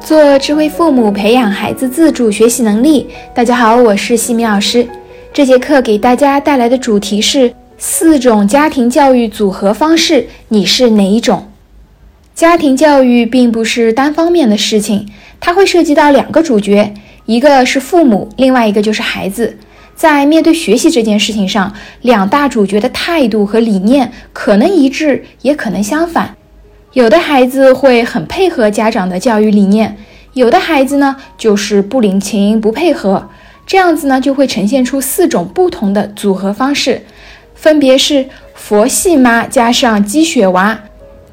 做智慧父母，培养孩子自主学习能力。大家好，我是西米老师。这节课给大家带来的主题是四种家庭教育组合方式，你是哪一种？家庭教育并不是单方面的事情，它会涉及到两个主角，一个是父母，另外一个就是孩子。在面对学习这件事情上，两大主角的态度和理念可能一致，也可能相反。有的孩子会很配合家长的教育理念，有的孩子呢就是不领情、不配合，这样子呢就会呈现出四种不同的组合方式，分别是佛系妈加上鸡血娃、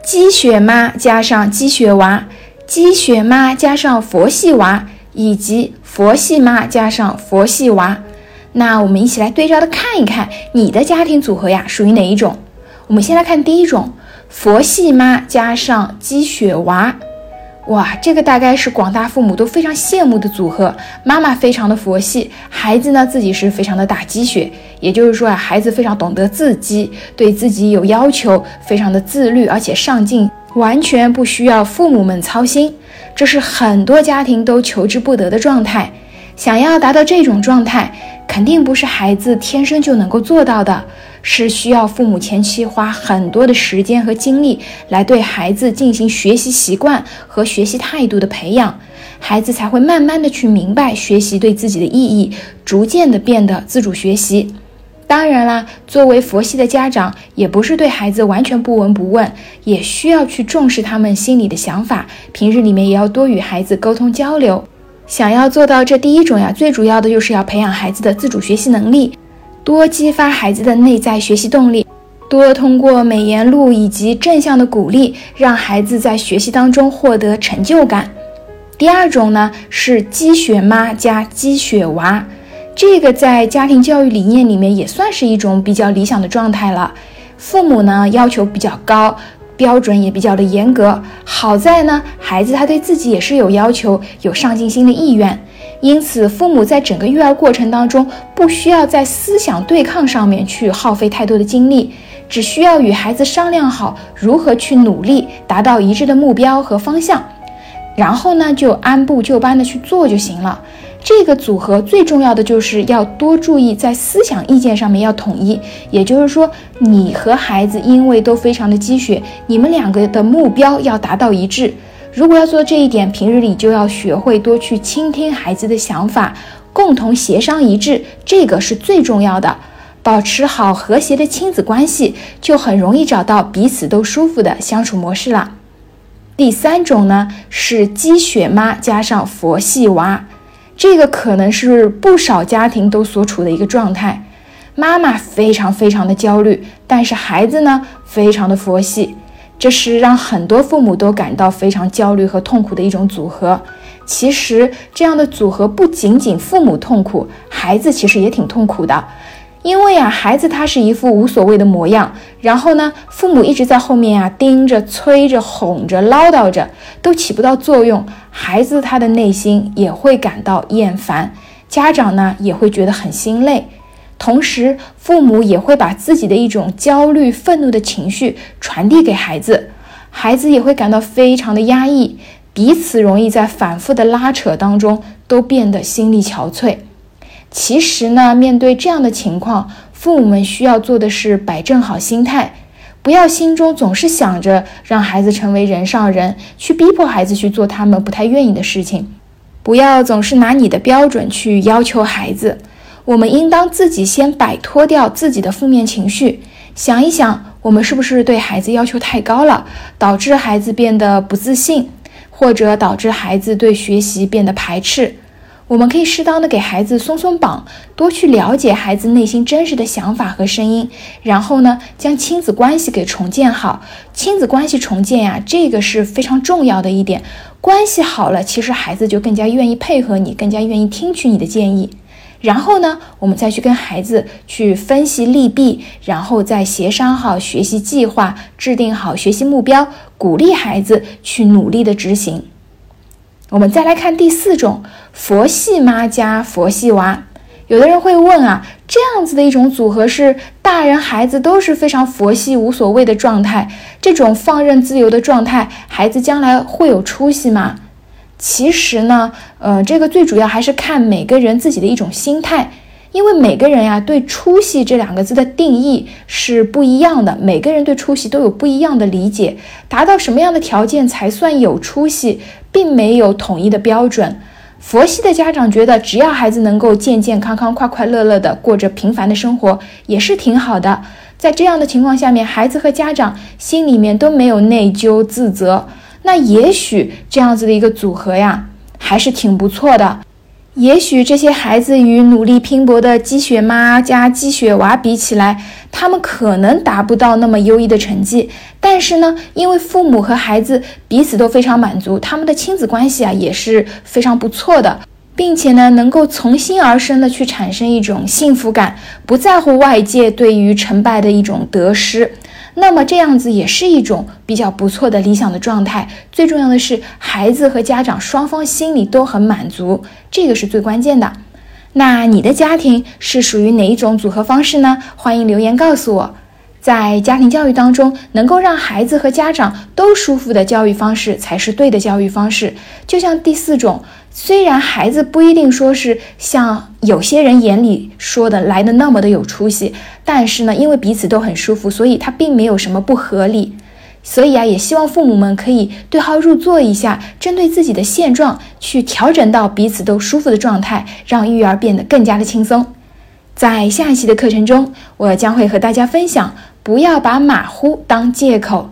鸡血妈加上鸡血娃、鸡血妈加上佛系娃，以及佛系妈加上佛系娃。那我们一起来对照的看一看，你的家庭组合呀属于哪一种？我们先来看第一种。佛系妈加上鸡血娃，哇，这个大概是广大父母都非常羡慕的组合。妈妈非常的佛系，孩子呢自己是非常的打鸡血，也就是说啊，孩子非常懂得自激，对自己有要求，非常的自律而且上进，完全不需要父母们操心。这是很多家庭都求之不得的状态。想要达到这种状态，肯定不是孩子天生就能够做到的。是需要父母前期花很多的时间和精力来对孩子进行学习习惯和学习态度的培养，孩子才会慢慢的去明白学习对自己的意义，逐渐的变得自主学习。当然啦，作为佛系的家长，也不是对孩子完全不闻不问，也需要去重视他们心里的想法，平日里面也要多与孩子沟通交流。想要做到这第一种呀，最主要的就是要培养孩子的自主学习能力。多激发孩子的内在学习动力，多通过美言录以及正向的鼓励，让孩子在学习当中获得成就感。第二种呢是鸡血妈加鸡血娃，这个在家庭教育理念里面也算是一种比较理想的状态了。父母呢要求比较高，标准也比较的严格。好在呢，孩子他对自己也是有要求，有上进心的意愿。因此，父母在整个育儿过程当中，不需要在思想对抗上面去耗费太多的精力，只需要与孩子商量好如何去努力，达到一致的目标和方向，然后呢，就按部就班的去做就行了。这个组合最重要的就是要多注意在思想意见上面要统一，也就是说，你和孩子因为都非常的积雪，你们两个的目标要达到一致。如果要做这一点，平日里就要学会多去倾听孩子的想法，共同协商一致，这个是最重要的。保持好和谐的亲子关系，就很容易找到彼此都舒服的相处模式了。第三种呢，是鸡血妈加上佛系娃，这个可能是不少家庭都所处的一个状态。妈妈非常非常的焦虑，但是孩子呢，非常的佛系。这是让很多父母都感到非常焦虑和痛苦的一种组合。其实，这样的组合不仅仅父母痛苦，孩子其实也挺痛苦的。因为啊，孩子他是一副无所谓的模样，然后呢，父母一直在后面啊盯着、催着、哄着、唠叨着，都起不到作用。孩子他的内心也会感到厌烦，家长呢也会觉得很心累。同时，父母也会把自己的一种焦虑、愤怒的情绪传递给孩子，孩子也会感到非常的压抑，彼此容易在反复的拉扯当中都变得心力憔悴。其实呢，面对这样的情况，父母们需要做的是摆正好心态，不要心中总是想着让孩子成为人上人，去逼迫孩子去做他们不太愿意的事情，不要总是拿你的标准去要求孩子。我们应当自己先摆脱掉自己的负面情绪，想一想，我们是不是对孩子要求太高了，导致孩子变得不自信，或者导致孩子对学习变得排斥？我们可以适当的给孩子松松绑，多去了解孩子内心真实的想法和声音，然后呢，将亲子关系给重建好。亲子关系重建呀，这个是非常重要的一点。关系好了，其实孩子就更加愿意配合你，更加愿意听取你的建议。然后呢，我们再去跟孩子去分析利弊，然后再协商好学习计划，制定好学习目标，鼓励孩子去努力的执行。我们再来看第四种，佛系妈加佛系娃。有的人会问啊，这样子的一种组合是大人孩子都是非常佛系无所谓的状态，这种放任自由的状态，孩子将来会有出息吗？其实呢，呃，这个最主要还是看每个人自己的一种心态，因为每个人呀对出息这两个字的定义是不一样的，每个人对出息都有不一样的理解，达到什么样的条件才算有出息，并没有统一的标准。佛系的家长觉得，只要孩子能够健健康康、快快乐乐的过着平凡的生活，也是挺好的。在这样的情况下面，孩子和家长心里面都没有内疚自责。那也许这样子的一个组合呀，还是挺不错的。也许这些孩子与努力拼搏的鸡血妈加鸡血娃比起来，他们可能达不到那么优异的成绩。但是呢，因为父母和孩子彼此都非常满足，他们的亲子关系啊也是非常不错的，并且呢，能够从心而生的去产生一种幸福感，不在乎外界对于成败的一种得失。那么这样子也是一种比较不错的理想的状态。最重要的是，孩子和家长双方心里都很满足，这个是最关键的。那你的家庭是属于哪一种组合方式呢？欢迎留言告诉我。在家庭教育当中，能够让孩子和家长都舒服的教育方式才是对的教育方式。就像第四种。虽然孩子不一定说是像有些人眼里说的来的那么的有出息，但是呢，因为彼此都很舒服，所以他并没有什么不合理。所以啊，也希望父母们可以对号入座一下，针对自己的现状去调整到彼此都舒服的状态，让育儿变得更加的轻松。在下一期的课程中，我将会和大家分享，不要把马虎当借口。